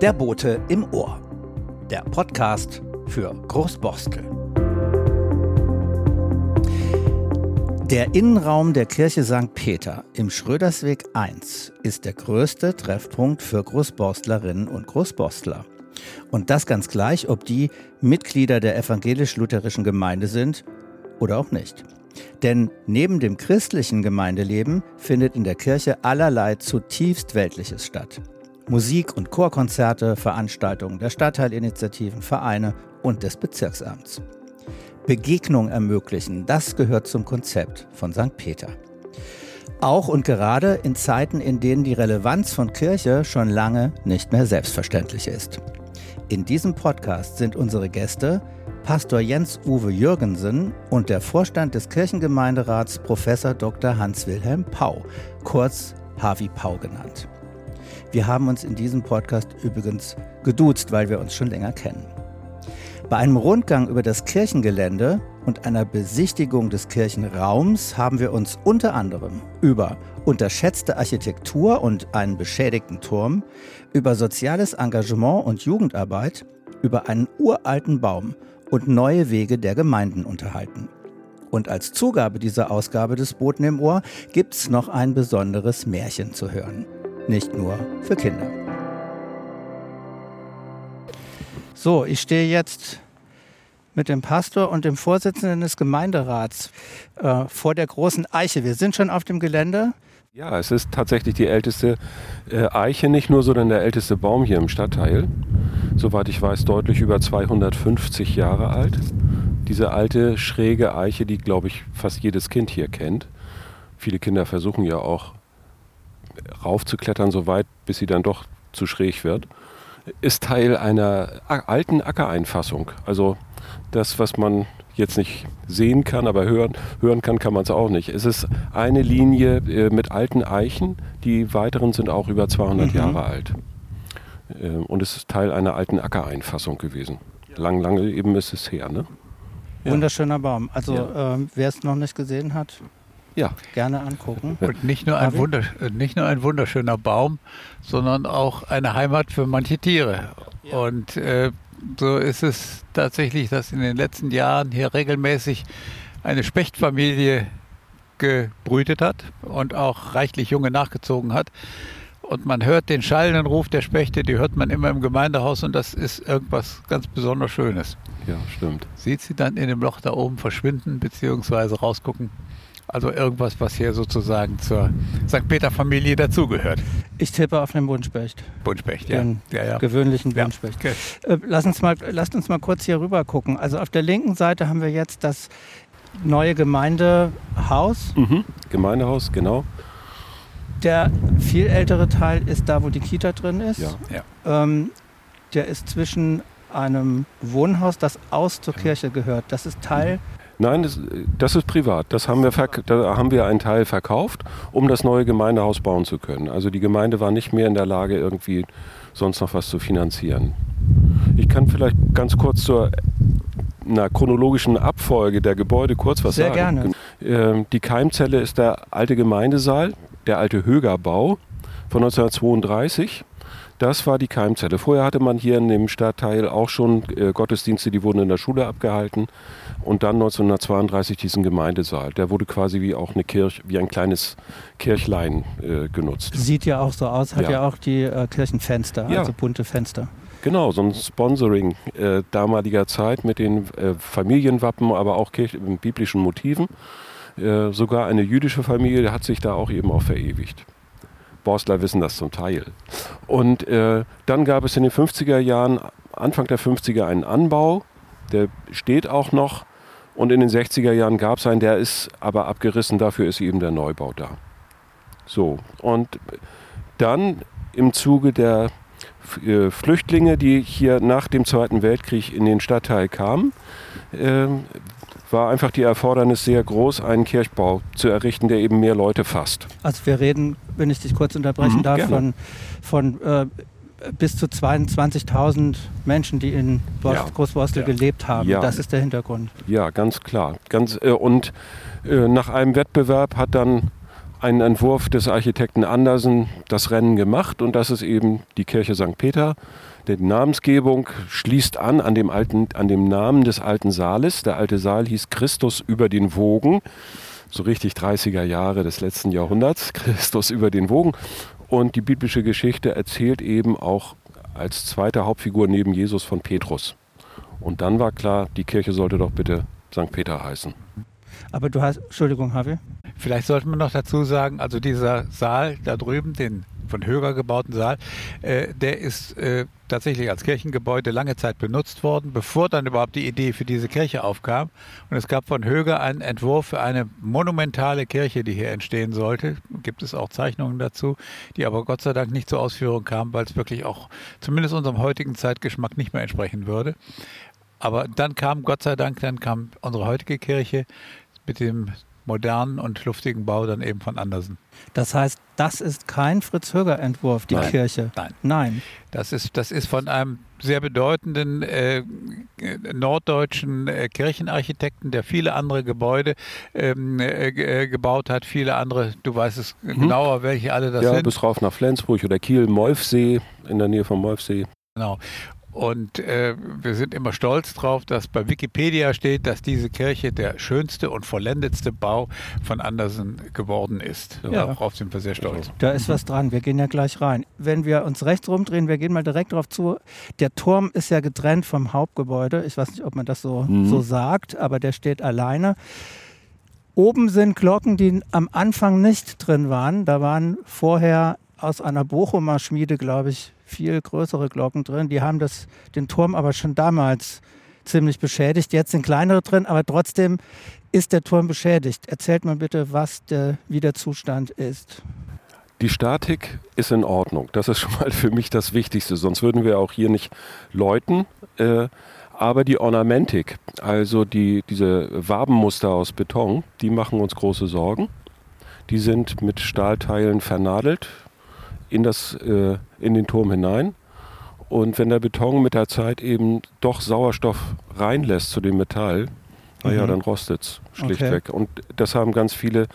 Der Bote im Ohr. Der Podcast für Großborstel. Der Innenraum der Kirche St. Peter im Schrödersweg 1 ist der größte Treffpunkt für Großborstlerinnen und Großborstler. Und das ganz gleich, ob die Mitglieder der evangelisch-lutherischen Gemeinde sind oder auch nicht. Denn neben dem christlichen Gemeindeleben findet in der Kirche allerlei zutiefst Weltliches statt. Musik- und Chorkonzerte, Veranstaltungen der Stadtteilinitiativen, Vereine und des Bezirksamts. Begegnung ermöglichen, das gehört zum Konzept von St. Peter. Auch und gerade in Zeiten, in denen die Relevanz von Kirche schon lange nicht mehr selbstverständlich ist. In diesem Podcast sind unsere Gäste Pastor Jens-Uwe Jürgensen und der Vorstand des Kirchengemeinderats Professor Dr. Hans-Wilhelm Pau, kurz Harvey Pau genannt. Wir haben uns in diesem Podcast übrigens geduzt, weil wir uns schon länger kennen. Bei einem Rundgang über das Kirchengelände und einer Besichtigung des Kirchenraums haben wir uns unter anderem über unterschätzte Architektur und einen beschädigten Turm, über soziales Engagement und Jugendarbeit, über einen uralten Baum und neue Wege der Gemeinden unterhalten. Und als Zugabe dieser Ausgabe des Boten im Ohr gibt's noch ein besonderes Märchen zu hören. Nicht nur für Kinder. So, ich stehe jetzt mit dem Pastor und dem Vorsitzenden des Gemeinderats äh, vor der großen Eiche. Wir sind schon auf dem Gelände. Ja, es ist tatsächlich die älteste äh, Eiche, nicht nur, sondern der älteste Baum hier im Stadtteil. Soweit ich weiß, deutlich über 250 Jahre alt. Diese alte, schräge Eiche, die, glaube ich, fast jedes Kind hier kennt. Viele Kinder versuchen ja auch raufzuklettern, so weit, bis sie dann doch zu schräg wird. Ist Teil einer alten Ackereinfassung. Also das, was man jetzt nicht sehen kann, aber hören, hören kann, kann man es auch nicht. Es ist eine Linie äh, mit alten Eichen, die weiteren sind auch über 200 mhm. Jahre alt. Äh, und es ist Teil einer alten Ackereinfassung gewesen. Lang, lange eben ist es her. Ne? Ja. Wunderschöner Baum. Also ja. ähm, wer es noch nicht gesehen hat, ja. gerne angucken. Und nicht nur, ein äh, nicht nur ein wunderschöner Baum, sondern auch eine Heimat für manche Tiere. Ja. Und äh, so ist es tatsächlich, dass in den letzten Jahren hier regelmäßig eine Spechtfamilie gebrütet hat und auch reichlich Junge nachgezogen hat. Und man hört den schallenden Ruf der Spechte, die hört man immer im Gemeindehaus und das ist irgendwas ganz besonders Schönes. Ja, stimmt. Sieht sie dann in dem Loch da oben verschwinden bzw. rausgucken? Also irgendwas, was hier sozusagen zur St. Peter-Familie dazugehört. Ich tippe auf den Buntspecht. Buntspecht, ja. Den ja, ja. gewöhnlichen Buntspecht. Ja, okay. äh, lass uns mal, lasst uns mal kurz hier rüber gucken. Also auf der linken Seite haben wir jetzt das neue Gemeindehaus. Mhm. Gemeindehaus, genau. Der viel ältere Teil ist da, wo die Kita drin ist. Ja. ja. Ähm, der ist zwischen einem Wohnhaus, das aus zur Kirche gehört. Das ist Teil mhm Nein, das, das, ist privat. Das haben wir da haben wir einen Teil verkauft, um das neue Gemeindehaus bauen zu können. Also die Gemeinde war nicht mehr in der Lage, irgendwie sonst noch was zu finanzieren. Ich kann vielleicht ganz kurz zur einer chronologischen Abfolge der Gebäude kurz was Sehr sagen. Sehr gerne. Ähm, die Keimzelle ist der alte Gemeindesaal, der alte Högerbau von 1932. Das war die Keimzelle. Vorher hatte man hier in dem Stadtteil auch schon äh, Gottesdienste, die wurden in der Schule abgehalten. Und dann 1932 diesen Gemeindesaal. Der wurde quasi wie auch eine Kirche, wie ein kleines Kirchlein äh, genutzt. Sieht ja auch so aus, hat ja, ja auch die äh, Kirchenfenster, ja. also bunte Fenster. Genau, so ein Sponsoring äh, damaliger Zeit mit den äh, Familienwappen, aber auch Kirch biblischen Motiven. Äh, sogar eine jüdische Familie hat sich da auch eben auch verewigt. Borstler wissen das zum Teil. Und äh, dann gab es in den 50er Jahren, Anfang der 50er, einen Anbau, der steht auch noch. Und in den 60er Jahren gab es einen, der ist aber abgerissen, dafür ist eben der Neubau da. So, und dann im Zuge der äh, Flüchtlinge, die hier nach dem Zweiten Weltkrieg in den Stadtteil kamen, äh, war einfach die Erfordernis sehr groß, einen Kirchbau zu errichten, der eben mehr Leute fasst. Also wir reden, wenn ich dich kurz unterbrechen mhm, darf, von, von äh, bis zu 22.000 Menschen, die in ja. Großborstel ja. gelebt haben. Ja. Das ist der Hintergrund. Ja, ganz klar. Ganz, äh, und äh, nach einem Wettbewerb hat dann einen Entwurf des Architekten Andersen das Rennen gemacht und das ist eben die Kirche St. Peter. Die Namensgebung schließt an an dem, alten, an dem Namen des alten Saales. Der alte Saal hieß Christus über den Wogen, so richtig 30er Jahre des letzten Jahrhunderts, Christus über den Wogen. Und die biblische Geschichte erzählt eben auch als zweite Hauptfigur neben Jesus von Petrus. Und dann war klar, die Kirche sollte doch bitte St. Peter heißen. Aber du hast, Entschuldigung, Harvey. Vielleicht sollte man noch dazu sagen, also dieser Saal da drüben, den von Höger gebauten Saal, äh, der ist äh, tatsächlich als Kirchengebäude lange Zeit benutzt worden, bevor dann überhaupt die Idee für diese Kirche aufkam. Und es gab von Höger einen Entwurf für eine monumentale Kirche, die hier entstehen sollte. Gibt es auch Zeichnungen dazu, die aber Gott sei Dank nicht zur Ausführung kamen, weil es wirklich auch zumindest unserem heutigen Zeitgeschmack nicht mehr entsprechen würde. Aber dann kam Gott sei Dank, dann kam unsere heutige Kirche mit dem modernen und luftigen Bau dann eben von Andersen. Das heißt, das ist kein Fritz-Höger-Entwurf, die Nein. Kirche. Nein. Nein. Das ist, das ist von einem sehr bedeutenden äh, norddeutschen äh, Kirchenarchitekten, der viele andere Gebäude ähm, äh, äh, gebaut hat, viele andere, du weißt es genauer, welche alle das ja, sind. bis rauf nach Flensburg oder Kiel, Molfsee, in der Nähe von Molfsee. Genau. Und äh, wir sind immer stolz drauf, dass bei Wikipedia steht, dass diese Kirche der schönste und vollendetste Bau von Andersen geworden ist. Ja. Darauf sind wir sehr stolz. Da ist was dran. Wir gehen ja gleich rein. Wenn wir uns rechts rumdrehen, wir gehen mal direkt darauf zu. Der Turm ist ja getrennt vom Hauptgebäude. Ich weiß nicht, ob man das so, Mhm. so sagt, aber der steht alleine. Oben sind Glocken, die am Anfang nicht drin waren. Da waren vorher aus einer Bochumer Schmiede, glaube ich, viel größere Glocken drin. Die haben das, den Turm aber schon damals ziemlich beschädigt. Jetzt sind kleinere drin, aber trotzdem ist der Turm beschädigt. Erzählt mal bitte, was der, wie der Zustand ist. Die Statik ist in Ordnung. Das ist schon mal für mich das Wichtigste. Sonst würden wir auch hier nicht läuten. Äh, aber die Ornamentik, also die, diese Wabenmuster aus Beton, die machen uns große Sorgen. Die sind mit Stahlteilen vernadelt in, das, äh, in den Turm hinein. Und wenn der Beton mit der Zeit eben doch Sauerstoff reinlässt zu dem Metall, naja, Mhm. dann rostet es schlichtweg. Und das haben ganz viele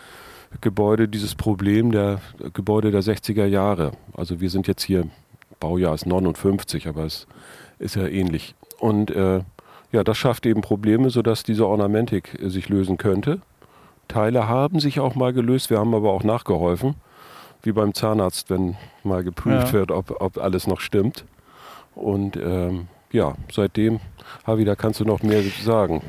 Gebäude dieses Problem der Gebäude der 60er Jahre. Also wir sind jetzt hier, Baujahr ist 59, aber es ist ja ähnlich. Und äh, ja, das schafft eben Probleme, sodass diese Ornamentik äh, sich lösen könnte. Teile haben sich auch mal gelöst, wir haben aber auch nachgeholfen, wie beim Zahnarzt, wenn mal geprüft Ja. wird, ob, ob alles noch stimmt. Und ähm, ja, seitdem, Havi, da kannst du noch mehr sagen.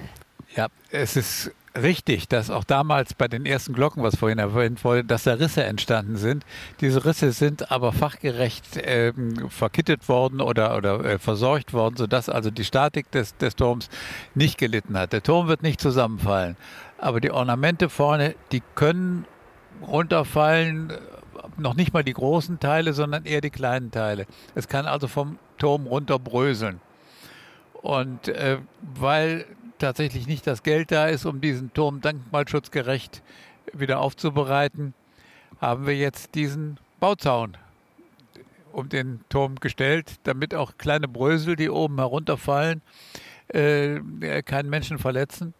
Ja, es ist richtig, dass auch damals bei den ersten Glocken, was vorhin erwähnt wurde, dass da Risse entstanden sind. Diese Risse sind aber fachgerecht ähm, verkittet worden oder, oder äh, versorgt worden, sodass also die Statik des, des Turms nicht gelitten hat. Der Turm wird nicht zusammenfallen, aber die Ornamente vorne, die können runterfallen, äh, noch nicht mal die großen Teile, sondern eher die kleinen Teile. Es kann also vom Turm runterbröseln. Und äh, weil tatsächlich nicht das Geld da ist, um diesen Turm denkmalschutzgerecht wieder aufzubereiten, haben wir jetzt diesen Bauzaun um den Turm gestellt, damit auch kleine Brösel, die oben herunterfallen, äh, keinen Menschen verletzen.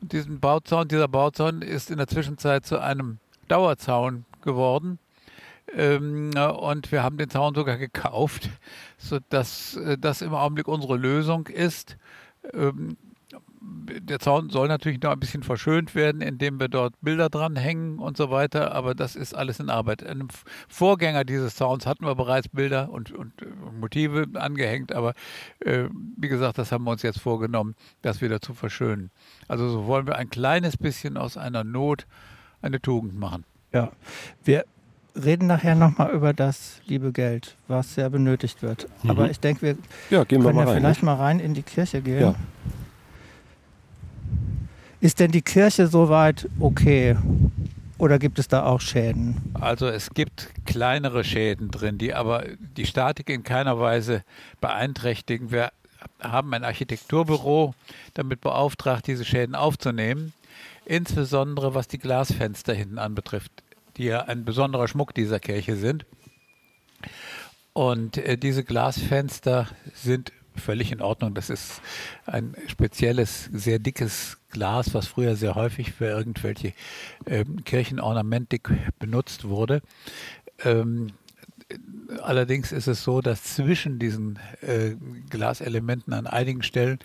Und diesen Bauzaun, dieser Bauzaun ist in der Zwischenzeit zu einem Dauerzaun geworden. Ähm, und wir haben den Zaun sogar gekauft, sodass äh, das im Augenblick unsere Lösung ist. Ähm, der Zaun soll natürlich noch ein bisschen verschönt werden, indem wir dort Bilder dranhängen und so weiter, aber das ist alles in Arbeit. F- Vorgänger dieses Zauns hatten wir bereits Bilder und, und Motive angehängt, aber äh, wie gesagt, das haben wir uns jetzt vorgenommen, das wieder zu verschönen. Also so wollen wir ein kleines bisschen aus einer Not eine Tugend machen. Ja, wir reden nachher nochmal über das liebe Geld, was sehr benötigt wird. Aber ich denke, wir Ja, gehen wir können mal ja rein. vielleicht ne? mal rein in die Kirche gehen. Ja. Ist denn die Kirche soweit okay? Oder gibt es da auch Schäden? Also es gibt kleinere Schäden drin, die aber die Statik in keiner Weise beeinträchtigen. Wir haben ein Architekturbüro damit beauftragt, diese Schäden aufzunehmen, insbesondere was die Glasfenster hinten anbetrifft, die ja ein besonderer Schmuck dieser Kirche sind. Und äh, diese Glasfenster sind völlig in Ordnung. Das ist ein spezielles, sehr dickes Glas, was früher sehr häufig für irgendwelche ähm, Kirchenornamentik benutzt wurde. Ähm, Allerdings ist es so, dass zwischen diesen äh, Glaselementen an einigen Stellen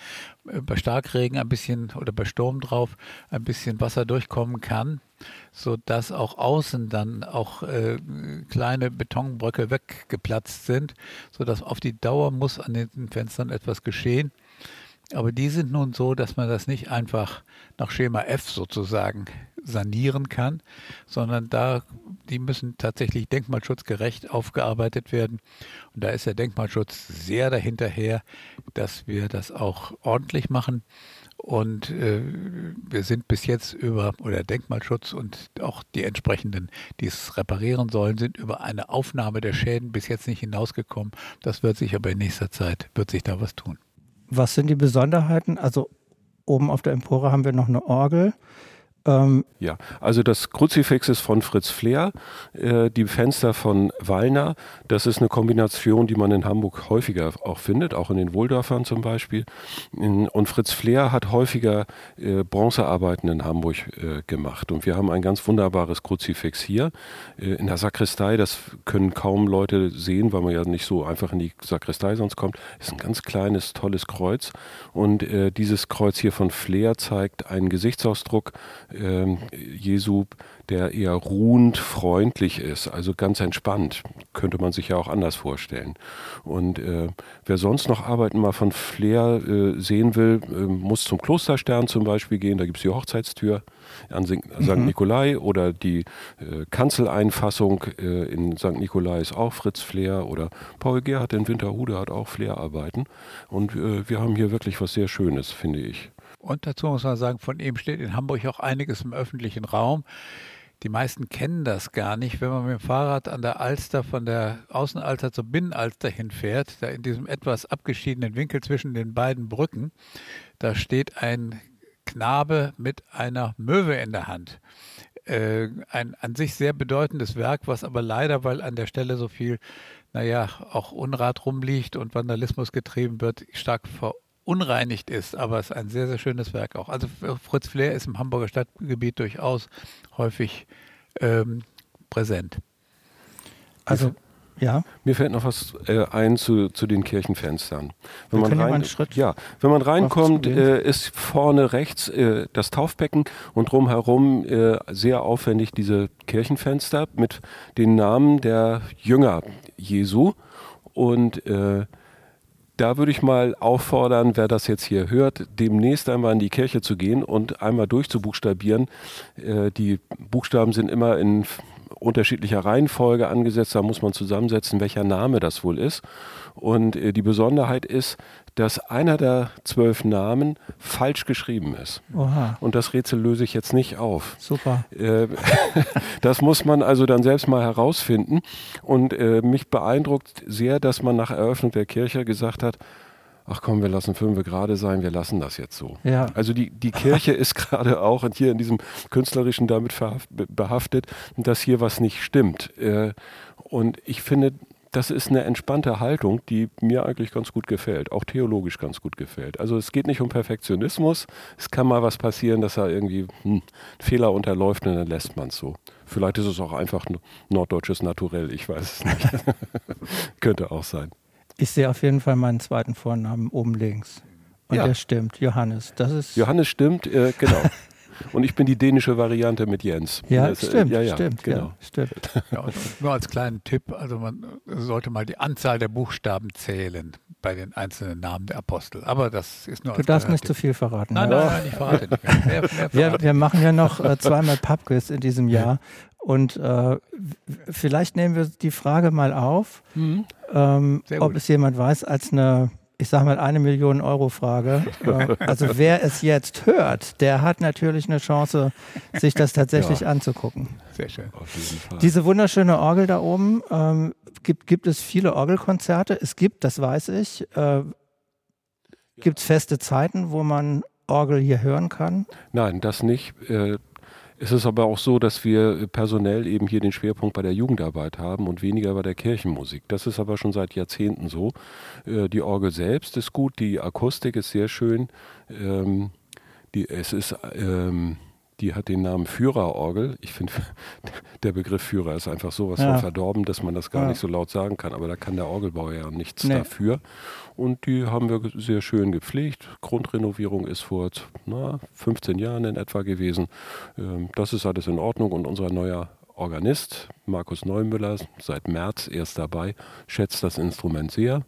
äh, bei Starkregen ein bisschen oder bei Sturm drauf ein bisschen Wasser durchkommen kann, sodass auch außen dann auch äh, kleine Betonbröcke weggeplatzt sind, sodass auf die Dauer muss an den Fenstern etwas geschehen. Aber die sind nun so, dass man das nicht einfach nach Schema F sozusagen sanieren kann, sondern da, die müssen tatsächlich denkmalschutzgerecht aufgearbeitet werden. Und da ist der Denkmalschutz sehr dahinterher, dass wir das auch ordentlich machen. Und äh, wir sind bis jetzt über, oder Denkmalschutz und auch die entsprechenden, die es reparieren sollen, sind über eine Aufnahme der Schäden bis jetzt nicht hinausgekommen. Das wird sich aber in nächster Zeit, wird sich da was tun. Was sind die Besonderheiten? Also oben auf der Empore haben wir noch eine Orgel. Ähm ja, also das Kruzifix ist von Fritz Fleer, äh, die Fenster von Wallner. Das ist eine Kombination, die man in Hamburg häufiger auch findet, auch in den Wohldörfern zum Beispiel. Und Fritz Fleer hat häufiger äh, Bronzearbeiten in Hamburg äh, gemacht. Und wir haben ein ganz wunderbares Kruzifix hier äh, in der Sakristei. Das können kaum Leute sehen, weil man ja nicht so einfach in die Sakristei sonst kommt. Das ist ein ganz kleines, tolles Kreuz. Und äh, dieses Kreuz hier von Fleer zeigt einen Gesichtsausdruck äh, Jesu, der eher ruhend, freundlich ist, also ganz entspannt. Könnte man sich ja auch anders vorstellen. Und äh, wer sonst noch Arbeiten mal von Flair äh, sehen will, äh, muss zum Klosterstern zum Beispiel gehen. Da gibt es die Hochzeitstür an St. Mhm. Nikolai oder die äh, Kanzeleinfassung äh, in St. Nikolai ist auch Fritz Flair oder Paul Gerhardt in Winterhude hat auch Flair-Arbeiten. Und äh, wir haben hier wirklich was sehr Schönes, finde ich. Und dazu muss man sagen, von ihm steht in Hamburg auch einiges im öffentlichen Raum. Die meisten kennen das gar nicht. Wenn man mit dem Fahrrad an der Alster von der Außenalster zur Binnenalster hinfährt, da in diesem etwas abgeschiedenen Winkel zwischen den beiden Brücken, da steht ein Knabe mit einer Möwe in der Hand. Äh, ein an sich sehr bedeutendes Werk, was aber leider, weil an der Stelle so viel, naja, auch Unrat rumliegt und Vandalismus getrieben wird, stark ver unreinigt ist, aber es ist ein sehr, sehr schönes Werk auch. Also Fritz Flair ist im Hamburger Stadtgebiet durchaus häufig ähm, präsent. Also ja. Mir fällt noch was äh, ein zu, zu den Kirchenfenstern. Wenn Wir man rein, ja, wenn man reinkommt, äh, ist vorne rechts äh, das Taufbecken und drumherum äh, sehr aufwendig diese Kirchenfenster mit den Namen der Jünger Jesu und äh, da würde ich mal auffordern, wer das jetzt hier hört, demnächst einmal in die Kirche zu gehen und einmal durchzubuchstabieren. Äh, die Buchstaben sind immer in unterschiedlicher Reihenfolge angesetzt. Da muss man zusammensetzen, welcher Name das wohl ist. Und äh, die Besonderheit ist, dass einer der zwölf Namen falsch geschrieben ist. Oha. Und das Rätsel löse ich jetzt nicht auf. Super. Äh, das muss man also dann selbst mal herausfinden. Und äh, mich beeindruckt sehr, dass man nach Eröffnung der Kirche gesagt hat, ach komm, wir lassen fünf gerade sein, wir lassen das jetzt so. Ja. Also die, die Kirche ist gerade auch und hier in diesem künstlerischen damit behaftet, dass hier was nicht stimmt. Äh, und ich finde, das ist eine entspannte Haltung, die mir eigentlich ganz gut gefällt, auch theologisch ganz gut gefällt. Also es geht nicht um Perfektionismus, es kann mal was passieren, dass er irgendwie hm, Fehler unterläuft und dann lässt man es so. Vielleicht ist es auch einfach ein norddeutsches Naturell, ich weiß es nicht. Könnte auch sein. Ich sehe auf jeden Fall meinen zweiten Vornamen oben links. Und ja. der stimmt, Johannes. Das ist Johannes stimmt, äh, genau. Und ich bin die dänische Variante mit Jens. Ja, das, stimmt, ja, ja, stimmt, genau. Ja, stimmt. Ja, nur als kleinen Tipp, also man sollte mal die Anzahl der Buchstaben zählen bei den einzelnen Namen der Apostel. Aber das ist nur Du darfst nicht Tipp. zu viel verraten. Nein, nein, nein, ich verrate nicht mehr. Mehr, mehr wir, wir, machen ja noch äh, zweimal Pubquiz in diesem Jahr. Und äh, vielleicht nehmen wir die Frage mal auf, mhm. ähm, ob es jemand weiß, als eine ich sage mal, eine Million Euro Frage. Also wer es jetzt hört, der hat natürlich eine Chance, sich das tatsächlich ja. anzugucken. Sehr schön. Diese wunderschöne Orgel da oben, ähm, gibt, gibt es viele Orgelkonzerte? Es gibt, das weiß ich, äh, gibt es feste Zeiten, wo man Orgel hier hören kann? Nein, das nicht. Es ist aber auch so, dass wir personell eben hier den Schwerpunkt bei der Jugendarbeit haben und weniger bei der Kirchenmusik. Das ist aber schon seit Jahrzehnten so. Äh, die Orgel selbst ist gut, die Akustik ist sehr schön. Ähm, die, es ist ähm, die hat den Namen Führerorgel. Ich finde, der Begriff Führer ist einfach sowas ja. von verdorben, dass man das gar ja. nicht so laut sagen kann. Aber da kann der Orgelbauer ja nichts nee. dafür. Und die haben wir sehr schön gepflegt. Grundrenovierung ist vor na, 15 Jahren in etwa gewesen. Ähm, das ist alles in Ordnung. Und unser neuer Organist, Markus Neumüller, seit März erst dabei, schätzt das Instrument sehr.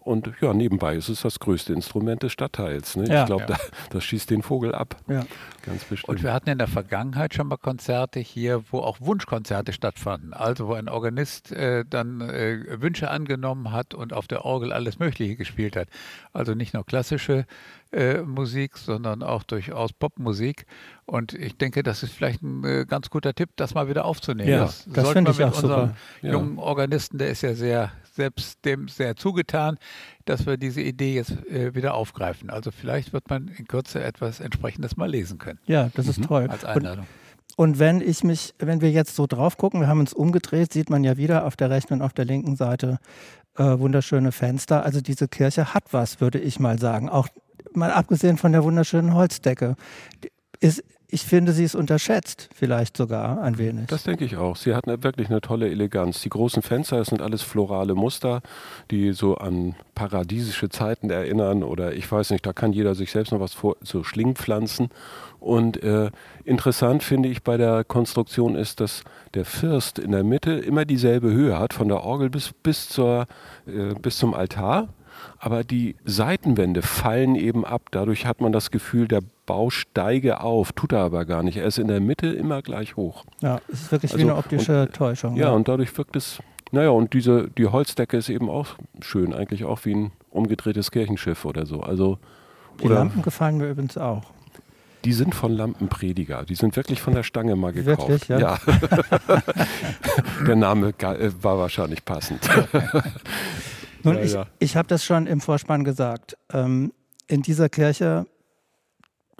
Und ja, nebenbei ist es das größte Instrument des Stadtteils. Ne? Ja. Ich glaube, ja. da, das schießt den Vogel ab. Ja. Ganz bestimmt. Und wir hatten in der Vergangenheit schon mal Konzerte hier, wo auch Wunschkonzerte stattfanden. Also wo ein Organist äh, dann äh, Wünsche angenommen hat und auf der Orgel alles Mögliche gespielt hat. Also nicht nur klassische äh, Musik, sondern auch durchaus Popmusik. Und ich denke, das ist vielleicht ein äh, ganz guter Tipp, das mal wieder aufzunehmen. Ja, das, das sollten wir mit unserem super. jungen Organisten, der ist ja sehr selbst dem sehr zugetan, dass wir diese Idee jetzt äh, wieder aufgreifen. Also vielleicht wird man in Kürze etwas entsprechendes mal lesen können. Ja, das ist mhm. toll. Als Einladung. Und, und wenn ich mich, wenn wir jetzt so drauf gucken, wir haben uns umgedreht, sieht man ja wieder auf der rechten und auf der linken Seite äh, wunderschöne Fenster. Also diese Kirche hat was, würde ich mal sagen. Auch mal abgesehen von der wunderschönen Holzdecke. Ist, ich finde, sie ist unterschätzt, vielleicht sogar ein wenig. Das denke ich auch. Sie hat eine, wirklich eine tolle Eleganz. Die großen Fenster, sind alles florale Muster, die so an paradiesische Zeiten erinnern oder ich weiß nicht, da kann jeder sich selbst noch was vor, so Schlingpflanzen. Und äh, interessant finde ich bei der Konstruktion ist, dass der First in der Mitte immer dieselbe Höhe hat, von der Orgel bis, bis, zur, äh, bis zum Altar aber die Seitenwände fallen eben ab. Dadurch hat man das Gefühl, der Bau steige auf, tut er aber gar nicht. Er ist in der Mitte immer gleich hoch. Ja, es ist wirklich also, wie eine optische und, Täuschung. Ja, ja, und dadurch wirkt es, naja, und diese, die Holzdecke ist eben auch schön, eigentlich auch wie ein umgedrehtes Kirchenschiff oder so. Also, die oder, Lampen gefallen mir übrigens auch. Die sind von Lampenprediger. Die sind wirklich von der Stange mal gekauft. Wirklich, ja. ja. der Name äh, war wahrscheinlich passend. Nun, ja, ich, ja. ich habe das schon im Vorspann gesagt. Ähm, in dieser Kirche,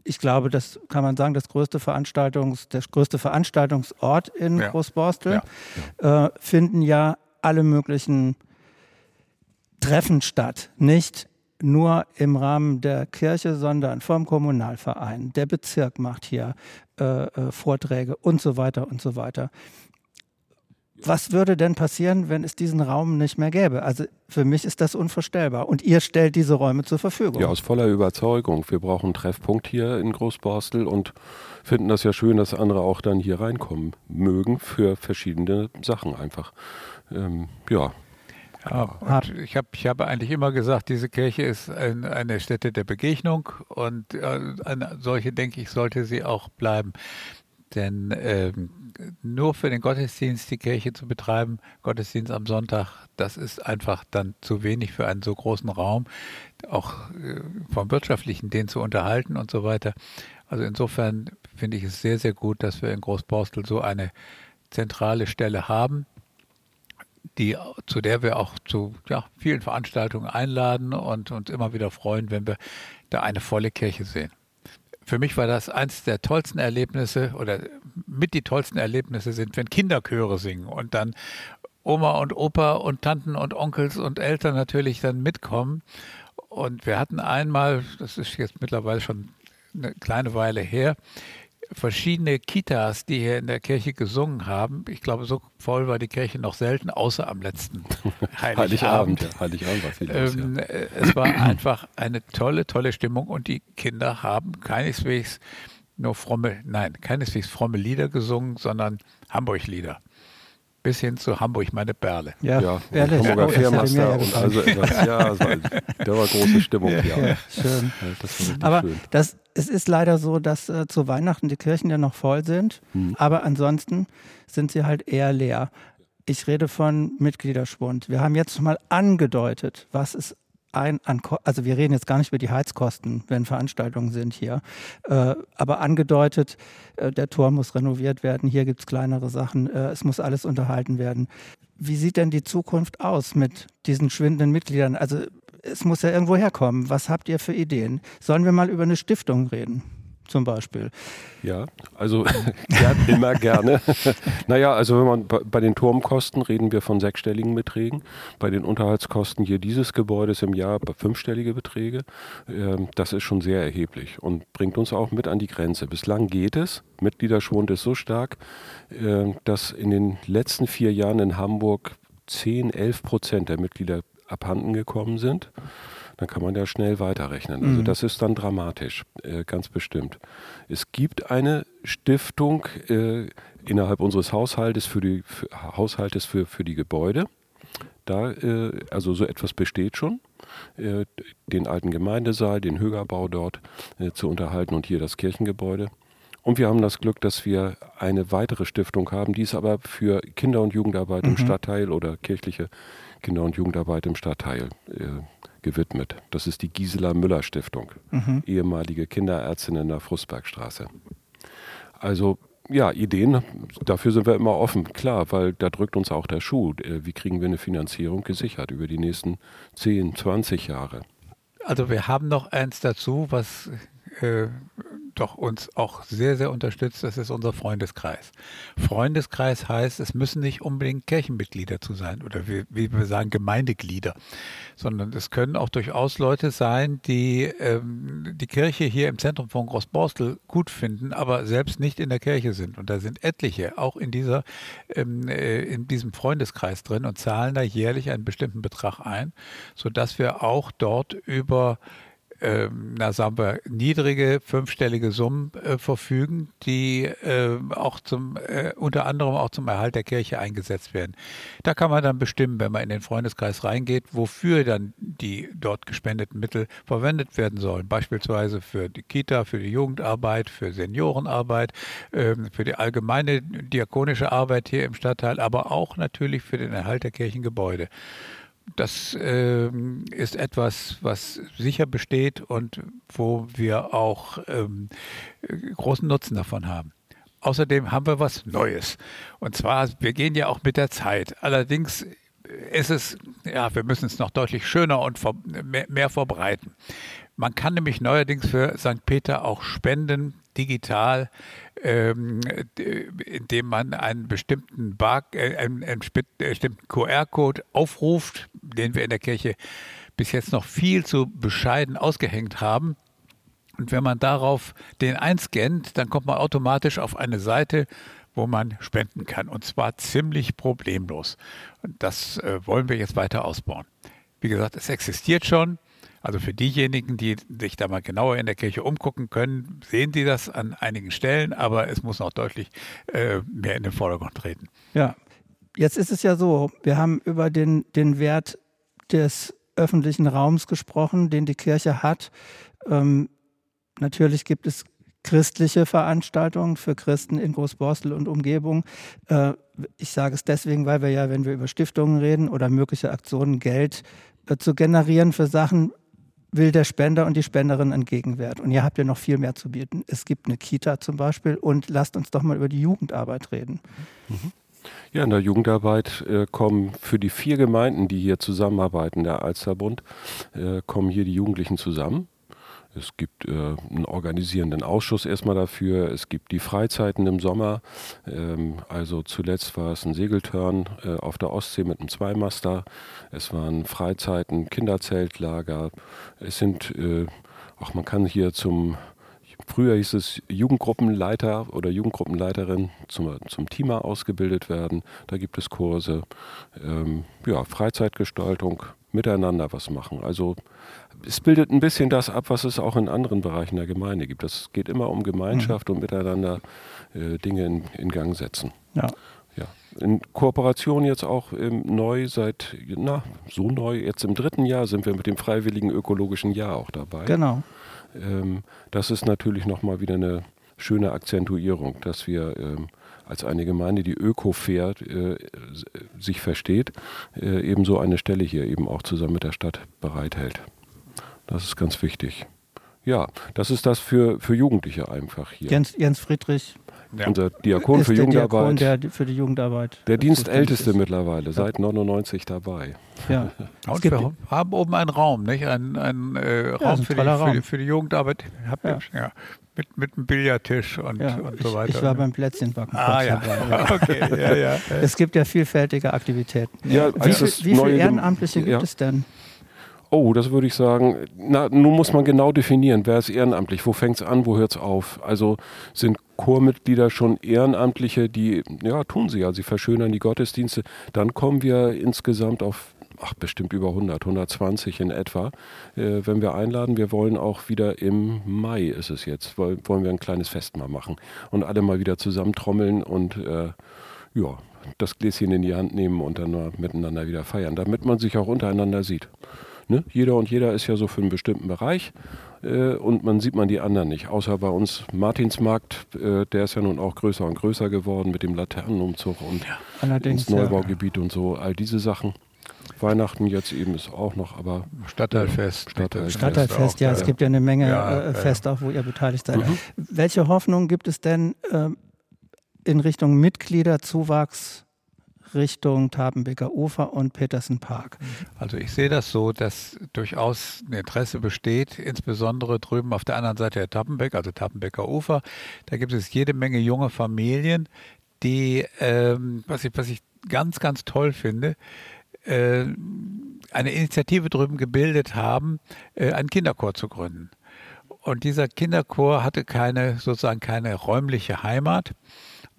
ich glaube, das kann man sagen, das größte Veranstaltungs, der größte Veranstaltungsort in ja. Großborstel, äh, finden ja alle möglichen Treffen statt. Nicht nur im Rahmen der Kirche, sondern vom Kommunalverein. Der Bezirk macht hier äh, äh, Vorträge und so weiter und so weiter was würde denn passieren, wenn es diesen Raum nicht mehr gäbe? Also für mich ist das unvorstellbar. Und ihr stellt diese Räume zur Verfügung. Ja, aus voller Überzeugung. Wir brauchen einen Treffpunkt hier in Großborstel und finden das ja schön, dass andere auch dann hier reinkommen mögen für verschiedene Sachen einfach. Ähm, ja. Ja, ich, hab, ich habe eigentlich immer gesagt, diese Kirche ist ein, eine Stätte der Begegnung und äh, eine solche, denke ich, sollte sie auch bleiben. Denn ähm, nur für den Gottesdienst die Kirche zu betreiben, Gottesdienst am Sonntag, das ist einfach dann zu wenig für einen so großen Raum, auch äh, vom wirtschaftlichen den zu unterhalten und so weiter. Also insofern finde ich es sehr, sehr gut, dass wir in Großborstel so eine zentrale Stelle haben, die, zu der wir auch zu ja, vielen Veranstaltungen einladen und uns immer wieder freuen, wenn wir da eine volle Kirche sehen für mich war das eins der tollsten Erlebnisse oder mit die tollsten Erlebnisse sind, wenn Kinderchöre singen und dann Oma und Opa und Tanten und Onkels und Eltern natürlich dann mitkommen. Und wir hatten einmal, das ist jetzt mittlerweile schon eine kleine Weile her, verschiedene Kitas, die hier in der Kirche gesungen haben. Ich glaube, so voll war die Kirche noch selten, außer am letzten Heiligabend. Heiligabend, ja. Heiligabend war viel los, ähm, ja. Äh, es war einfach eine tolle, tolle Stimmung und die Kinder haben keineswegs nur fromme, nein, keineswegs fromme Lieder gesungen, sondern Hamburg-Lieder bis hin zu Hamburg, meine Perle. Ja, ja Perle. Hamburger oh, Fährmaster und also etwas. Ja, also, da war große Stimmung. Ja, ja. schön. Ja, das aber schön. Das, es ist leider so, dass äh, zu Weihnachten die Kirchen ja noch voll sind, hm. aber ansonsten sind sie halt eher leer. Ich rede von Mitgliederschwund. Wir haben jetzt mal angedeutet, was es ein, an, also wir reden jetzt gar nicht über die Heizkosten, wenn Veranstaltungen sind hier, äh, aber angedeutet, äh, der Turm muss renoviert werden, hier gibt es kleinere Sachen, äh, es muss alles unterhalten werden. Wie sieht denn die Zukunft aus mit diesen schwindenden Mitgliedern? Also es muss ja irgendwo herkommen. Was habt ihr für Ideen? Sollen wir mal über eine Stiftung reden? Zum Beispiel. Ja, also immer gerne. naja, also wenn man bei den Turmkosten reden wir von sechsstelligen Beträgen. Bei den Unterhaltskosten hier dieses Gebäudes im Jahr fünfstellige Beträge. Ähm, das ist schon sehr erheblich und bringt uns auch mit an die Grenze. Bislang geht es. Mitgliederschwund ist so stark, äh, dass in den letzten vier Jahren in Hamburg 10, 11 Prozent der Mitglieder abhanden gekommen sind dann kann man ja schnell weiterrechnen. Also mhm. das ist dann dramatisch, äh, ganz bestimmt. Es gibt eine Stiftung äh, innerhalb unseres Haushaltes für die für, Haushaltes für, für die Gebäude. Da, äh, also so etwas besteht schon. Äh, den alten Gemeindesaal, den Högerbau dort äh, zu unterhalten und hier das Kirchengebäude. Und wir haben das Glück, dass wir eine weitere Stiftung haben, die ist aber für Kinder- und Jugendarbeit mhm. im Stadtteil oder kirchliche Kinder- und Jugendarbeit im Stadtteil äh, gewidmet. Das ist die Gisela Müller Stiftung, mhm. ehemalige Kinderärztin in der Frustbergstraße. Also ja, Ideen, dafür sind wir immer offen, klar, weil da drückt uns auch der Schuh. Äh, wie kriegen wir eine Finanzierung gesichert über die nächsten 10, 20 Jahre? Also wir haben noch eins dazu, was äh, doch uns auch sehr, sehr unterstützt, das ist unser Freundeskreis. Freundeskreis heißt, es müssen nicht unbedingt Kirchenmitglieder zu sein oder wie, wie wir sagen, Gemeindeglieder, sondern es können auch durchaus Leute sein, die ähm, die Kirche hier im Zentrum von Großborstel gut finden, aber selbst nicht in der Kirche sind. Und da sind etliche auch in dieser, ähm, äh, in diesem Freundeskreis drin und zahlen da jährlich einen bestimmten Betrag ein, sodass wir auch dort über ähm, na sagen wir, niedrige fünfstellige Summen äh, verfügen, die äh, auch zum, äh, unter anderem auch zum Erhalt der Kirche eingesetzt werden. Da kann man dann bestimmen, wenn man in den Freundeskreis reingeht, wofür dann die dort gespendeten Mittel verwendet werden sollen. Beispielsweise für die Kita, für die Jugendarbeit, für Seniorenarbeit, ähm, für die allgemeine diakonische Arbeit hier im Stadtteil, aber auch natürlich für den Erhalt der Kirchengebäude das äh, ist etwas, was sicher besteht und wo wir auch ähm, großen Nutzen davon haben. Außerdem haben wir was Neues. Und zwar, wir gehen ja auch mit der Zeit. Allerdings ist es, ja, wir müssen es noch deutlich schöner und mehr, mehr verbreiten. Man kann nämlich neuerdings für St. Peter auch spenden, digital, ähm, indem man einen bestimmten, äh, einen, einen bestimmten QR-Code aufruft, den wir in der Kirche bis jetzt noch viel zu bescheiden ausgehängt haben. Und wenn man darauf den einscannt, dann kommt man automatisch auf eine Seite, wo man spenden kann. Und zwar ziemlich problemlos. Und das äh, wollen wir jetzt weiter ausbauen. Wie gesagt, es existiert schon. Also für diejenigen, die sich da mal genauer in der Kirche umgucken können, sehen sie das an einigen Stellen, aber es muss noch deutlich äh, mehr in den Vordergrund treten. Ja, jetzt ist es ja so, wir haben über den, den Wert des öffentlichen Raums gesprochen, den die Kirche hat. Ähm, natürlich gibt es christliche Veranstaltungen für Christen in Großborstel und Umgebung. Äh, ich sage es deswegen, weil wir ja, wenn wir über Stiftungen reden oder mögliche Aktionen, Geld äh, zu generieren für Sachen, will der Spender und die Spenderin einen Gegenwert. Und ihr habt ja noch viel mehr zu bieten. Es gibt eine Kita zum Beispiel und lasst uns doch mal über die Jugendarbeit reden. Mhm. Ja, in der Jugendarbeit äh, kommen für die vier Gemeinden, die hier zusammenarbeiten, der Alsterbund, äh, kommen hier die Jugendlichen zusammen. Es gibt äh, einen organisierenden Ausschuss erstmal dafür. Es gibt die Freizeiten im Sommer. Ähm, also zuletzt war es ein Segeltörn äh, auf der Ostsee mit einem Zweimaster. Es waren Freizeiten, Kinderzeltlager. Es sind, äh, auch man kann hier zum Früher hieß es Jugendgruppenleiter oder Jugendgruppenleiterin zum, zum Teamer ausgebildet werden. Da gibt es Kurse. Ähm, ja, Freizeitgestaltung, miteinander was machen. Also es bildet ein bisschen das ab, was es auch in anderen Bereichen der Gemeinde gibt. Es geht immer um Gemeinschaft mhm. und miteinander äh, Dinge in, in, Gang setzen. Ja. ja. In Kooperation jetzt auch ähm, neu seit, na, so neu, jetzt im dritten Jahr sind wir mit dem freiwilligen ökologischen Jahr auch dabei. Genau. Ähm, das ist natürlich nochmal wieder eine schöne Akzentuierung, dass wir ähm, als eine Gemeinde, die öko-fair äh, sich versteht, äh, ebenso eine Stelle hier eben auch zusammen mit der Stadt bereithält. Das ist ganz wichtig. Ja, das ist das für, für Jugendliche einfach hier. Jens, Jens Friedrich. Ja. Unser Diakon ist für Jugendarbeit. Diakon der für die Jugendarbeit. Der Dienstälteste mittlerweile, ja. seit 99 dabei. Ja. Und wir haben oben einen Raum, nicht? Ein, ein äh, Raum, ja, für, die, Raum. Für, die, für, die, Jugendarbeit. Habt ihr, ja. Mit, mit einem Billardtisch und, ja, und so weiter. Ich, war beim Plätzchenbacken. Ah, ja. Dabei. okay, ja, ja. Es gibt ja vielfältige Aktivitäten. Ja, wie, viel, wie viele Ehrenamtliche gibt es denn? Oh, das würde ich sagen, na, nun muss man genau definieren, wer ist ehrenamtlich, wo fängt es an, wo hört es auf. Also sind Chormitglieder schon Ehrenamtliche, die, ja, tun sie ja, sie verschönern die Gottesdienste. Dann kommen wir insgesamt auf ach, bestimmt über 100, 120 in etwa. Äh, wenn wir einladen, wir wollen auch wieder im Mai ist es jetzt, wollen wir ein kleines Fest mal machen und alle mal wieder zusammentrommeln und äh, ja, das Gläschen in die Hand nehmen und dann mal miteinander wieder feiern, damit man sich auch untereinander sieht. Ne? Jeder und jeder ist ja so für einen bestimmten Bereich äh, und man sieht man die anderen nicht. Außer bei uns Martinsmarkt, äh, der ist ja nun auch größer und größer geworden mit dem Laternenumzug und ja, ins Neubaugebiet ja. und so, all diese Sachen. Weihnachten jetzt eben ist auch noch, aber Stadtteilfest. Stadtteilfest, Stadtteilfest ja, es gibt ja eine Menge ja, äh, Feste auch, wo ihr beteiligt seid. Mhm. Welche Hoffnung gibt es denn äh, in Richtung Mitgliederzuwachs Richtung Tabenbecker Ufer und Petersen Park. Also ich sehe das so, dass durchaus ein Interesse besteht, insbesondere drüben auf der anderen Seite der Tappenbeck, also Tappenbecker Ufer. Da gibt es jede Menge junge Familien, die, ähm, was, ich, was ich ganz, ganz toll finde, äh, eine Initiative drüben gebildet haben, äh, einen Kinderchor zu gründen. Und dieser Kinderchor hatte keine, sozusagen keine räumliche Heimat.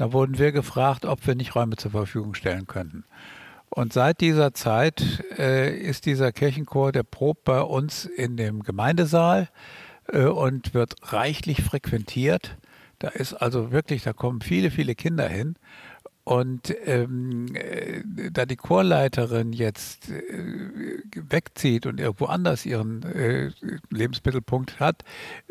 Da wurden wir gefragt, ob wir nicht Räume zur Verfügung stellen könnten. Und seit dieser Zeit äh, ist dieser Kirchenchor, der probt bei uns in dem Gemeindesaal äh, und wird reichlich frequentiert. Da ist also wirklich, da kommen viele, viele Kinder hin. Und ähm, äh, da die Chorleiterin jetzt äh, wegzieht und irgendwo anders ihren äh, Lebensmittelpunkt hat,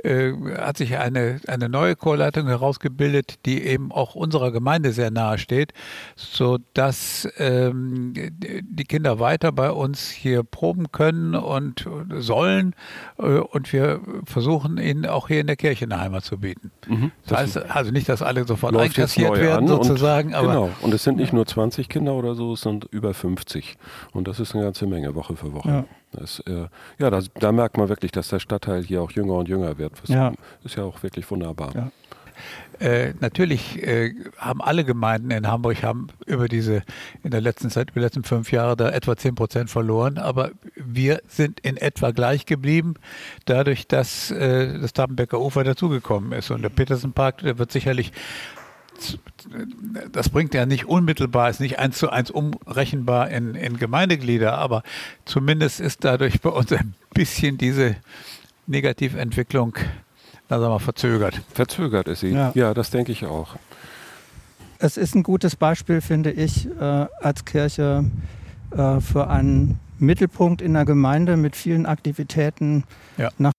äh, hat sich eine, eine neue Chorleitung herausgebildet, die eben auch unserer Gemeinde sehr nahe steht, sodass ähm, die Kinder weiter bei uns hier proben können und sollen. Äh, und wir versuchen ihnen auch hier in der Kirche eine Heimat zu bieten. Mhm, das, das heißt also nicht, dass alle sofort einkassiert werden, sozusagen, aber genau. Und es sind nicht nur 20 Kinder oder so, es sind über 50. Und das ist eine ganze Menge Woche für Woche. Ja, das, äh, ja das, da merkt man wirklich, dass der Stadtteil hier auch jünger und jünger wird. Das ja. ist ja auch wirklich wunderbar. Ja. Äh, natürlich äh, haben alle Gemeinden in Hamburg haben über diese in der letzten Zeit, über die letzten fünf Jahre da etwa 10 Prozent verloren, aber wir sind in etwa gleich geblieben, dadurch, dass äh, das Tabenbecker Ufer dazugekommen ist. Und der Petersenpark, der wird sicherlich das bringt ja nicht unmittelbar, ist nicht eins zu eins umrechenbar in, in Gemeindeglieder, aber zumindest ist dadurch bei uns ein bisschen diese Negativentwicklung, sagen wir mal, verzögert. Verzögert ist sie, ja, ja das denke ich auch. Es ist ein gutes Beispiel, finde ich, äh, als Kirche äh, für einen Mittelpunkt in der Gemeinde mit vielen Aktivitäten ja. nach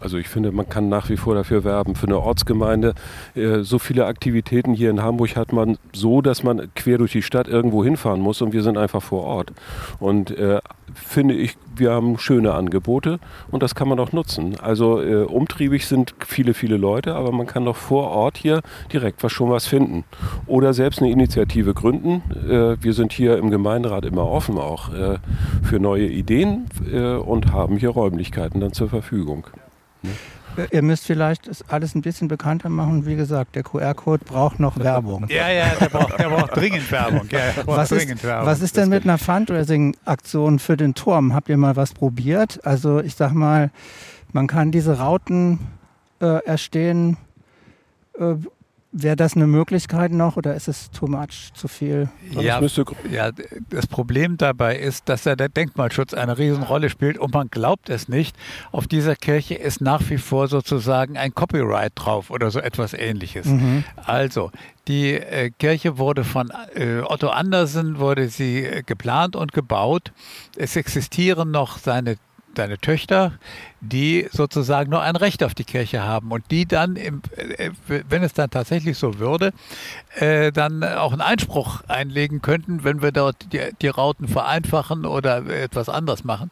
also ich finde, man kann nach wie vor dafür werben. Für eine Ortsgemeinde äh, so viele Aktivitäten hier in Hamburg hat man so, dass man quer durch die Stadt irgendwo hinfahren muss und wir sind einfach vor Ort. Und äh, finde ich, wir haben schöne Angebote und das kann man auch nutzen. Also äh, umtriebig sind viele, viele Leute, aber man kann doch vor Ort hier direkt was schon was finden. Oder selbst eine Initiative gründen. Äh, wir sind hier im Gemeinderat immer offen auch äh, für neue Ideen äh, und haben hier Räumlichkeiten dann zur Verfügung. Ne? Ihr müsst vielleicht alles ein bisschen bekannter machen. Wie gesagt, der QR-Code braucht noch Werbung. Ja, ja, der braucht, der braucht dringend Werbung. Ja, braucht was, dringend ist, Werbung. was ist denn mit einer Fundraising-Aktion für den Turm? Habt ihr mal was probiert? Also ich sag mal, man kann diese Rauten äh, erstehen. Äh, Wäre das eine Möglichkeit noch oder ist es too much, zu viel? Ja, ja, das Problem dabei ist, dass ja der Denkmalschutz eine Riesenrolle spielt und man glaubt es nicht. Auf dieser Kirche ist nach wie vor sozusagen ein Copyright drauf oder so etwas ähnliches. Mhm. Also, die äh, Kirche wurde von äh, Otto Andersen, wurde sie äh, geplant und gebaut. Es existieren noch seine deine Töchter, die sozusagen nur ein Recht auf die Kirche haben und die dann, im, äh, wenn es dann tatsächlich so würde, äh, dann auch einen Einspruch einlegen könnten, wenn wir dort die, die Rauten vereinfachen oder etwas anderes machen.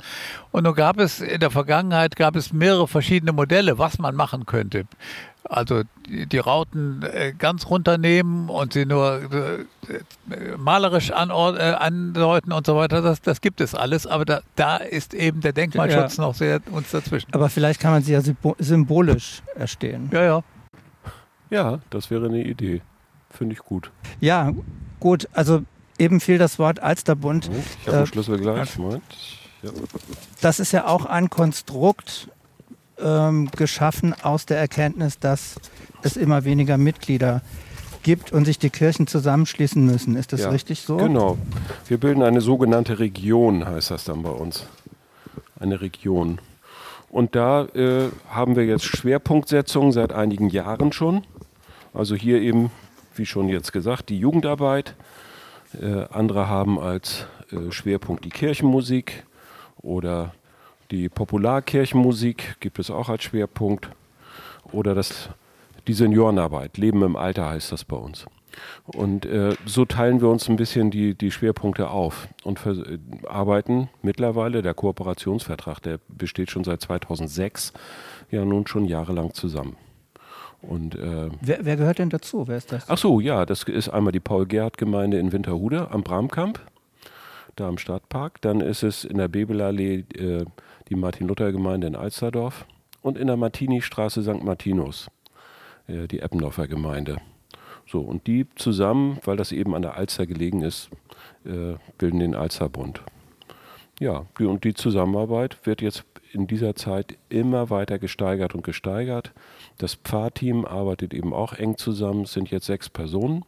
Und nun gab es in der Vergangenheit gab es mehrere verschiedene Modelle, was man machen könnte. Also die, die Rauten äh, ganz runternehmen und sie nur äh, malerisch äh, andeuten und so weiter, das, das gibt es alles. Aber da, da ist eben der Denkmalschutz ja. noch sehr uns dazwischen. Aber vielleicht kann man sie ja symbolisch erstehen. Ja, ja. Ja, das wäre eine Idee. Finde ich gut. Ja, gut. Also eben fiel das Wort Alsterbund. Ich habe den Schlüssel gleich. Moment. Ja. Das ist ja auch ein Konstrukt ähm, geschaffen aus der Erkenntnis, dass es immer weniger Mitglieder gibt und sich die Kirchen zusammenschließen müssen. Ist das ja, richtig so? Genau. Wir bilden eine sogenannte Region, heißt das dann bei uns. Eine Region. Und da äh, haben wir jetzt Schwerpunktsetzungen seit einigen Jahren schon. Also hier eben, wie schon jetzt gesagt, die Jugendarbeit. Äh, andere haben als äh, Schwerpunkt die Kirchenmusik oder die Popularkirchenmusik gibt es auch als Schwerpunkt. Oder das, die Seniorenarbeit, Leben im Alter heißt das bei uns. Und äh, so teilen wir uns ein bisschen die, die Schwerpunkte auf und äh, arbeiten mittlerweile, der Kooperationsvertrag, der besteht schon seit 2006, ja nun schon jahrelang zusammen. Und, äh, wer, wer, gehört denn dazu? Wer ist das? Ach so, ja, das ist einmal die Paul-Gerhardt-Gemeinde in Winterhude am Bramkamp, da am Stadtpark. Dann ist es in der Bebelallee äh, die Martin-Luther-Gemeinde in Alsterdorf und in der Martini-Straße St. Martinus, äh, die Eppendorfer Gemeinde. So, und die zusammen, weil das eben an der Alster gelegen ist, äh, bilden den Alsterbund. Ja, die, und die Zusammenarbeit wird jetzt in dieser Zeit immer weiter gesteigert und gesteigert. Das Pfarrteam arbeitet eben auch eng zusammen, es sind jetzt sechs Personen.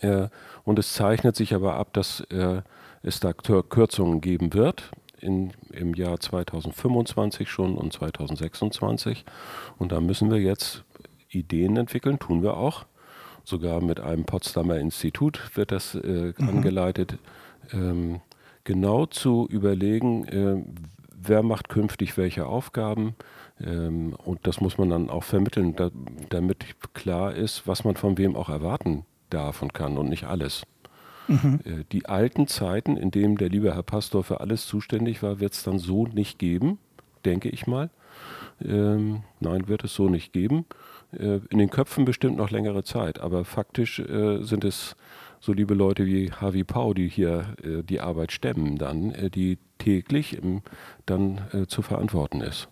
Äh, und es zeichnet sich aber ab, dass äh, es da Kürzungen geben wird. In, im Jahr 2025 schon und 2026. Und da müssen wir jetzt Ideen entwickeln, tun wir auch. Sogar mit einem Potsdamer Institut wird das äh, mhm. angeleitet, ähm, genau zu überlegen, äh, wer macht künftig welche Aufgaben. Ähm, und das muss man dann auch vermitteln, da, damit klar ist, was man von wem auch erwarten darf und kann und nicht alles. Mhm. Die alten Zeiten, in denen der liebe Herr Pastor für alles zuständig war, wird es dann so nicht geben, denke ich mal. Ähm, nein, wird es so nicht geben. Äh, in den Köpfen bestimmt noch längere Zeit, aber faktisch äh, sind es so liebe Leute wie Harvey Pau, die hier äh, die Arbeit stemmen, dann, äh, die täglich im, dann äh, zu verantworten ist.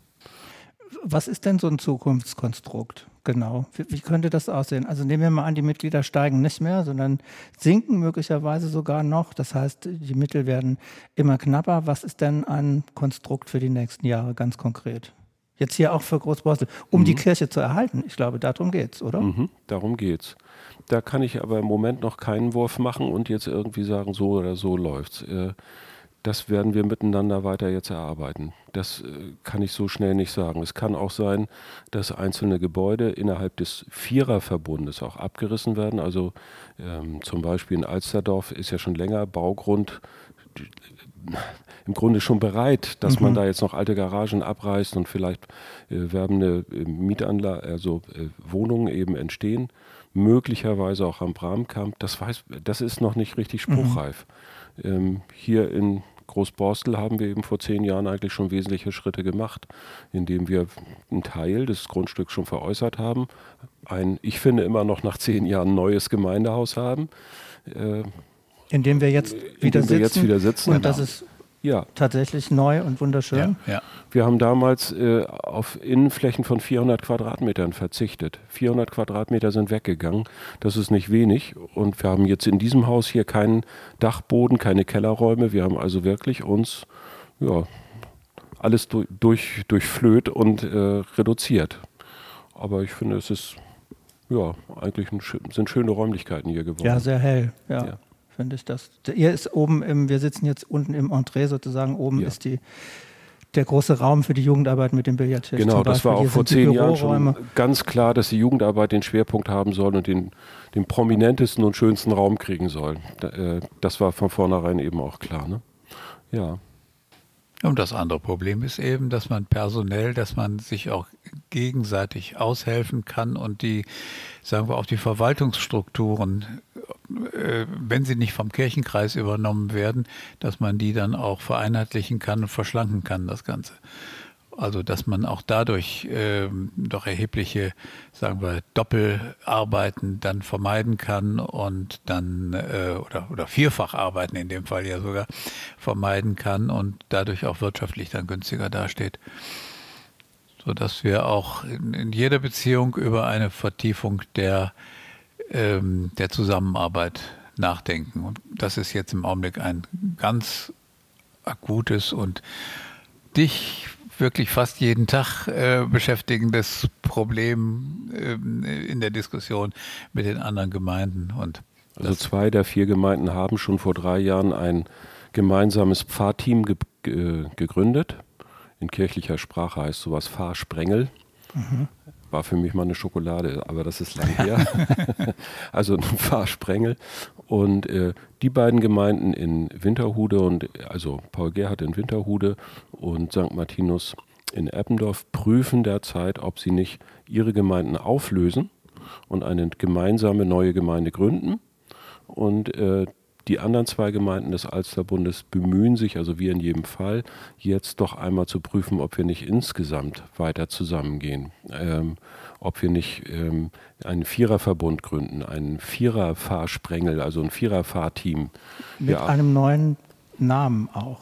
Was ist denn so ein Zukunftskonstrukt? Genau. Wie, wie, könnte das aussehen? Also nehmen wir mal an, die Mitglieder steigen nicht mehr, sondern sinken möglicherweise sogar noch. Das heißt, die Mittel werden immer knapper. Was ist denn ein Konstrukt für die nächsten Jahre ganz konkret? Jetzt hier auch für Großborstel, um mhm. die Kirche zu erhalten. Ich glaube, darum geht es, oder? Mhm, darum geht's. Da kann ich aber im Moment noch keinen Wurf machen und jetzt irgendwie sagen, so oder so läuft's. Äh, das werden wir miteinander weiter jetzt erarbeiten. Das äh, kann ich so schnell nicht sagen. Es kann auch sein, dass einzelne Gebäude innerhalb des Viererverbundes auch abgerissen werden. Also ähm, zum Beispiel in Alsterdorf ist ja schon länger Baugrund im Grunde schon bereit, dass mhm. man da jetzt noch alte Garagen abreißt und vielleicht äh, werbende äh, Mietanlagen, also äh, Wohnungen eben entstehen. Möglicherweise auch am Bramkamp. Das, weiß, das ist noch nicht richtig mhm. spruchreif. Mhm. Ähm, hier in Großborstel haben wir eben vor zehn Jahren eigentlich schon wesentliche Schritte gemacht, indem wir einen Teil des Grundstücks schon veräußert haben, ein, ich finde immer noch nach zehn Jahren neues Gemeindehaus haben. Äh, in dem wir jetzt wieder, wir sitzen, jetzt wieder sitzen. Und genau. das ist ja. tatsächlich neu und wunderschön. Ja, ja. Wir haben damals äh, auf Innenflächen von 400 Quadratmetern verzichtet. 400 Quadratmeter sind weggegangen. Das ist nicht wenig. Und wir haben jetzt in diesem Haus hier keinen Dachboden, keine Kellerräume. Wir haben also wirklich uns ja, alles durch, durch, durchflöht und äh, reduziert. Aber ich finde, es ist ja eigentlich ein, sind schöne Räumlichkeiten hier geworden. Ja, sehr hell. ja. Finde ich das. Hier ist oben im, wir sitzen jetzt unten im Entree sozusagen, oben ja. ist die der große Raum für die Jugendarbeit mit dem Billardtisch. Genau, das war auch vor zehn Jahren schon ganz klar, dass die Jugendarbeit den Schwerpunkt haben soll und den, den prominentesten und schönsten Raum kriegen soll. Äh, das war von vornherein eben auch klar. Ne? Ja. Und das andere Problem ist eben, dass man personell, dass man sich auch gegenseitig aushelfen kann und die, sagen wir auch die Verwaltungsstrukturen, äh, wenn sie nicht vom Kirchenkreis übernommen werden, dass man die dann auch vereinheitlichen kann und verschlanken kann, das Ganze. Also dass man auch dadurch ähm, doch erhebliche, sagen wir, Doppelarbeiten dann vermeiden kann und dann äh, oder, oder Vierfacharbeiten in dem Fall ja sogar vermeiden kann und dadurch auch wirtschaftlich dann günstiger dasteht. Sodass wir auch in, in jeder Beziehung über eine Vertiefung der, ähm, der Zusammenarbeit nachdenken. Und das ist jetzt im Augenblick ein ganz akutes und dich wirklich fast jeden Tag äh, beschäftigendes Problem äh, in der Diskussion mit den anderen Gemeinden. Und also zwei der vier Gemeinden haben schon vor drei Jahren ein gemeinsames Pfarrteam ge ge gegründet. In kirchlicher Sprache heißt sowas Pfarrsprengel. Mhm. War für mich mal eine Schokolade, aber das ist lang her. also ein Pfarrsprengel. Und äh, die beiden Gemeinden in Winterhude und also Paul Gerhard in Winterhude und St. Martinus in Eppendorf prüfen derzeit, ob sie nicht ihre Gemeinden auflösen und eine gemeinsame neue Gemeinde gründen. Und äh, die anderen zwei Gemeinden des Alsterbundes bemühen sich, also wir in jedem Fall, jetzt doch einmal zu prüfen, ob wir nicht insgesamt weiter zusammengehen. Ähm, ob wir nicht ähm, einen Viererverbund gründen, einen Viererfahrsprengel, also ein Viererfahrteam. Mit ja. einem neuen Namen auch.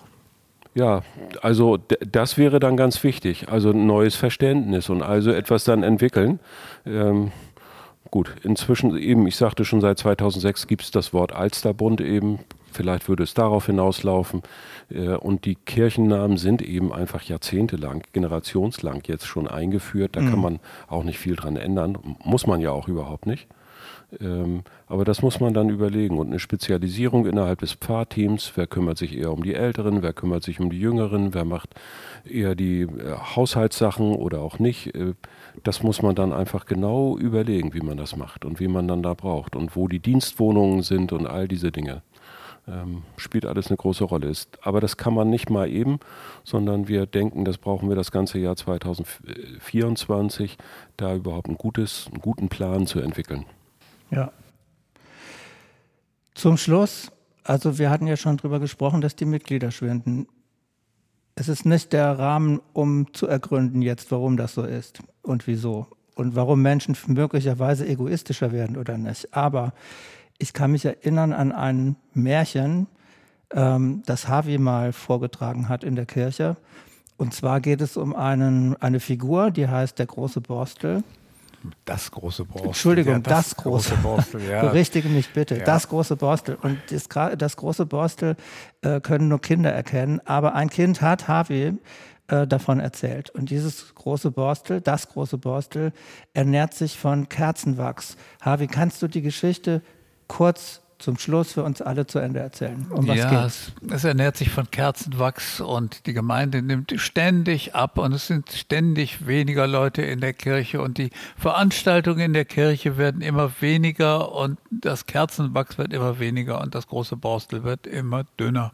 Ja, also das wäre dann ganz wichtig. Also ein neues Verständnis und also etwas dann entwickeln. Ähm, gut, inzwischen eben, ich sagte schon seit 2006 gibt es das Wort Alsterbund eben. Vielleicht würde es darauf hinauslaufen. Äh, und die Kirchennamen sind eben einfach jahrzehntelang, generationslang jetzt schon eingeführt. Da mhm. kann man auch nicht viel dran ändern. Muss man ja auch überhaupt nicht. Ähm, aber das muss man dann überlegen. Und eine Spezialisierung innerhalb des Pfarrteams, wer kümmert sich eher um die Älteren, wer kümmert sich um die Jüngeren, wer macht eher die äh, Haushaltssachen oder auch nicht. Äh, das muss man dann einfach genau überlegen, wie man das macht und wie man dann da braucht und wo die Dienstwohnungen sind und all diese Dinge ähm, spielt alles eine große Rolle. Ist, aber das kann man nicht mal eben, sondern wir denken, das brauchen wir das ganze Jahr 2024, da überhaupt ein gutes, einen guten Plan zu entwickeln. Ja. Zum Schluss, also wir hatten ja schon darüber gesprochen, dass die Mitglieder schwinden. Es ist nicht der Rahmen, um zu ergründen jetzt, warum das so ist und wieso und warum Menschen möglicherweise egoistischer werden oder nicht. Aber ich kann mich erinnern an ein Märchen, ähm, das Harvey mal vorgetragen hat in der Kirche. Und zwar geht es um einen, eine Figur, die heißt der große Borstel. Das große Borstel. Entschuldigung, ja, das, das, große, große Borstel. Ja. Berichtige mich bitte. Ja. Das große Borstel. Und das, das große Borstel äh, können nur Kinder erkennen. Aber ein Kind hat Harvey äh, davon erzählt. Und dieses große Borstel, das große Borstel, ernährt sich von Kerzenwachs. Harvey, kannst du die Geschichte kurz zum Schluss für uns alle zu Ende erzählen? Um was ja, es, es, ernährt sich von Kerzenwachs und die Gemeinde nimmt ständig ab und es sind ständig weniger Leute in der Kirche und die Veranstaltungen in der Kirche werden immer weniger und das Kerzenwachs wird immer weniger und das große Borstel wird immer dünner.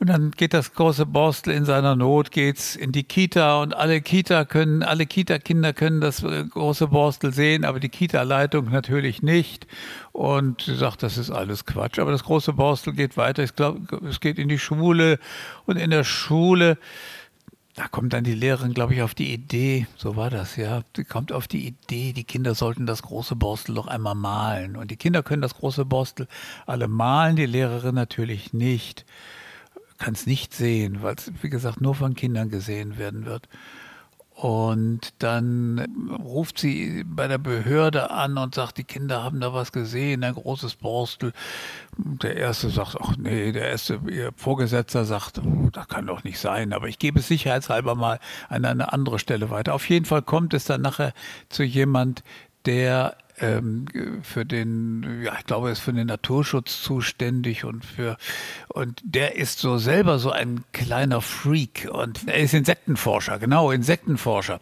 Und dann geht das große Borstel in seiner Not, geht's in die Kita und alle Kita können, alle Kita-Kinder können das äh, große Borstel sehen, aber die Kita-Leitung natürlich nicht. Und sagt, das ist alles Quatsch. Aber das große Borstel geht weiter. Ich glaube, es geht in die Schule und in der Schule da kommt dann die Lehrerin, glaube ich, auf die Idee, so war das, ja, die kommt auf die Idee, die Kinder sollten das große Borstel doch einmal malen. Und die Kinder können das große Borstel alle malen, die Lehrerin natürlich nicht kann es nicht sehen, weil es, wie gesagt, nur von Kindern gesehen werden wird. Und dann ruft sie bei der Behörde an und sagt, die Kinder haben da was gesehen, ein großes Borstel. Der erste sagt, ach nee, der erste ihr Vorgesetzter sagt, das kann doch nicht sein, aber ich gebe es sicherheitshalber mal an eine andere Stelle weiter. Auf jeden Fall kommt es dann nachher zu jemand, der ähm, für den, ja, ich glaube, er ist für den Naturschutz zuständig und für, und der ist so selber so ein kleiner Freak und er ist Insektenforscher, genau, Insektenforscher.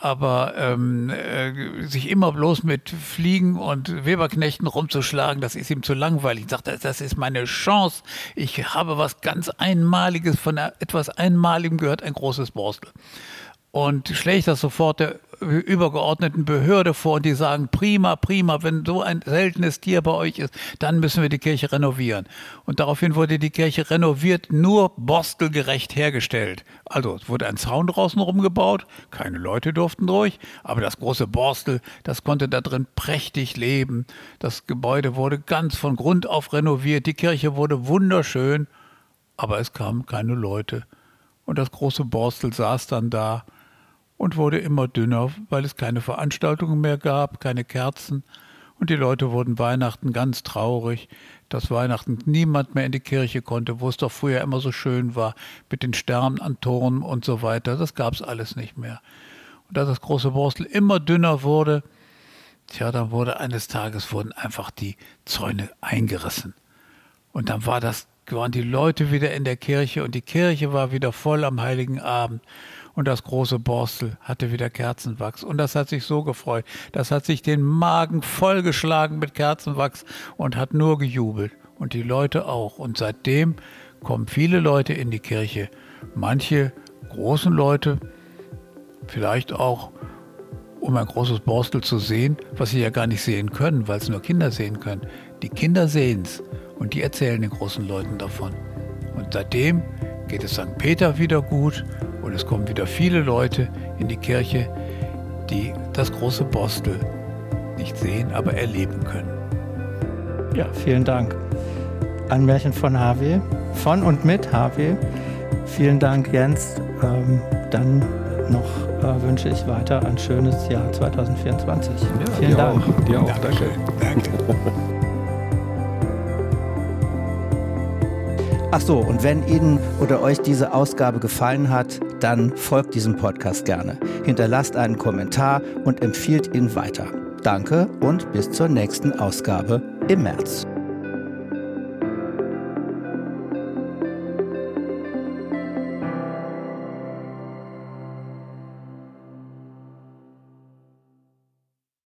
Aber ähm, äh, sich immer bloß mit Fliegen und Weberknechten rumzuschlagen, das ist ihm zu langweilig. Ich sagte, das ist meine Chance. Ich habe was ganz Einmaliges, von etwas Einmaligem gehört, ein großes Borstel. Und schlägt das sofort der übergeordneten Behörde vor und die sagen, prima, prima, wenn so ein seltenes Tier bei euch ist, dann müssen wir die Kirche renovieren. Und daraufhin wurde die Kirche renoviert, nur borstelgerecht hergestellt. Also es wurde ein Zaun draußen rumgebaut, keine Leute durften durch, aber das große Borstel, das konnte da drin prächtig leben. Das Gebäude wurde ganz von Grund auf renoviert, die Kirche wurde wunderschön, aber es kamen keine Leute. Und das große Borstel saß dann da und wurde immer dünner, weil es keine Veranstaltungen mehr gab, keine Kerzen. Und die Leute wurden Weihnachten ganz traurig, dass Weihnachten niemand mehr in die Kirche konnte, wo es doch früher immer so schön war, mit den Sternen an Toren und so weiter. Das gab es alles nicht mehr. Und da das große Borstel immer dünner wurde, tja, dann wurde eines Tages wurden einfach die Zäune eingerissen. Und dann war das, waren die Leute wieder in der Kirche und die Kirche war wieder voll am Heiligen Abend und das große Borstel hatte wieder Kerzenwachs. Und das hat sich so gefreut. Das hat sich den Magen vollgeschlagen mit Kerzenwachs und hat nur gejubelt. Und die Leute auch. Und seitdem kommen viele Leute in die Kirche. Manche großen Leute, vielleicht auch um ein großes Borstel zu sehen, was sie ja gar nicht sehen können, weil es nur Kinder sehen können. Die Kinder sehen es und die erzählen den großen Leuten davon. Und seitdem geht es St. Peter wieder gut und es kommen wieder viele Leute in die Kirche, die das große Borstel nicht sehen, aber erleben können. Ja, vielen Dank. Ein Märchen von HW, von und mit HW. Vielen Dank, Jens. Ähm, dann noch äh, wünsche ich weiter ein schönes Jahr 2024. Ja, vielen Dank. Auch, dir auch, danke. Danke. Ach so, und wenn Ihnen oder euch diese Ausgabe gefallen hat, dann folgt diesem Podcast gerne. Hinterlasst einen Kommentar und empfiehlt ihn weiter. Danke und bis zur nächsten Ausgabe im März.